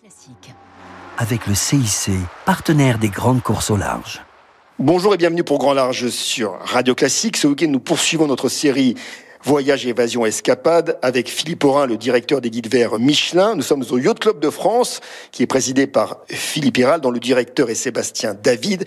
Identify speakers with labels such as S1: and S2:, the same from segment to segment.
S1: Classique.
S2: avec le CIC, partenaire des grandes courses au large.
S3: Bonjour et bienvenue pour Grand Large sur Radio Classique. Ce week-end, nous poursuivons notre série Voyage, évasion, escapade avec Philippe Aurin, le directeur des guides verts Michelin. Nous sommes au Yacht Club de France, qui est présidé par Philippe Hiral, dont le directeur est Sébastien David.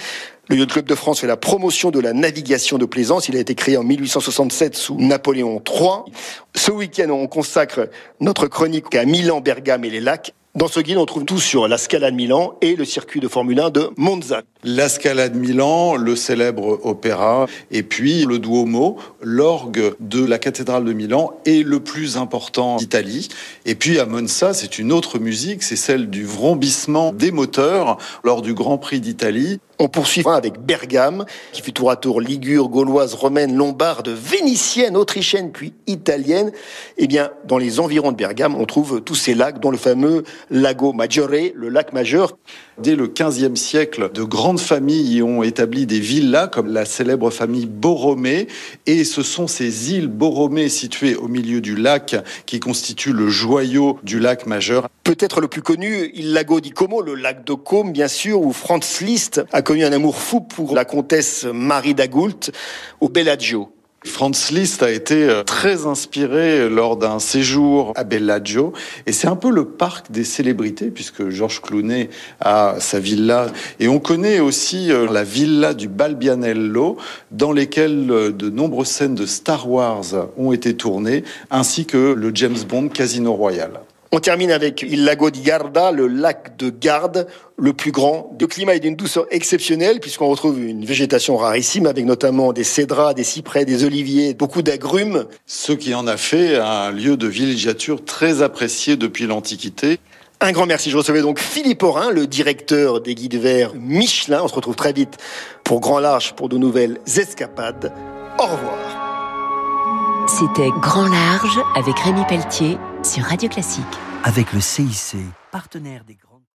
S3: Le Yacht Club de France fait la promotion de la navigation de plaisance. Il a été créé en 1867 sous Napoléon III. Ce week-end, on consacre notre chronique à Milan, Bergame et les lacs. Dans ce guide, on trouve tout sur la Scala de Milan et le circuit de Formule 1 de Monza.
S4: La Scala de Milan, le célèbre opéra, et puis le Duomo, l'orgue de la cathédrale de Milan est le plus important d'Italie. Et puis à Monza, c'est une autre musique, c'est celle du vrombissement des moteurs lors du Grand Prix d'Italie.
S3: On poursuivra avec Bergame, qui fut tour à tour ligure, gauloise, romaine, lombarde, vénitienne, autrichienne, puis italienne. Eh bien, dans les environs de Bergame, on trouve tous ces lacs, dont le fameux Lago Maggiore, le lac majeur.
S4: Dès le XVe siècle, de grandes familles y ont établi des villas, comme la célèbre famille Borromée. Et ce sont ces îles Borromée situées au milieu du lac qui constituent le joyau du lac majeur.
S3: Peut-être le plus connu, il Lago di Como, le lac de Côme, bien sûr, où Franz Liszt a connu un amour fou pour la comtesse Marie d'Agoult au Bellagio.
S4: Franz Liszt a été euh, très inspiré lors d'un séjour à Bellagio et c'est un peu le parc des célébrités puisque Georges Clooney a sa villa et on connaît aussi euh, la villa du Balbianello dans lesquelles euh, de nombreuses scènes de Star Wars ont été tournées ainsi que le James Bond Casino Royale.
S3: On termine avec il Lago di Garda, le lac de Garde, le plus grand. Le climat est d'une douceur exceptionnelle puisqu'on retrouve une végétation rarissime avec notamment des cédras, des cyprès, des oliviers, beaucoup d'agrumes.
S4: Ce qui en a fait un lieu de villégiature très apprécié depuis l'Antiquité.
S3: Un grand merci. Je recevais donc Philippe Aurin, le directeur des guides verts Michelin. On se retrouve très vite pour Grand Large pour de nouvelles escapades. Au revoir.
S1: C'était Grand Large avec Rémi Pelletier sur Radio Classique.
S2: Avec le CIC, partenaire des grandes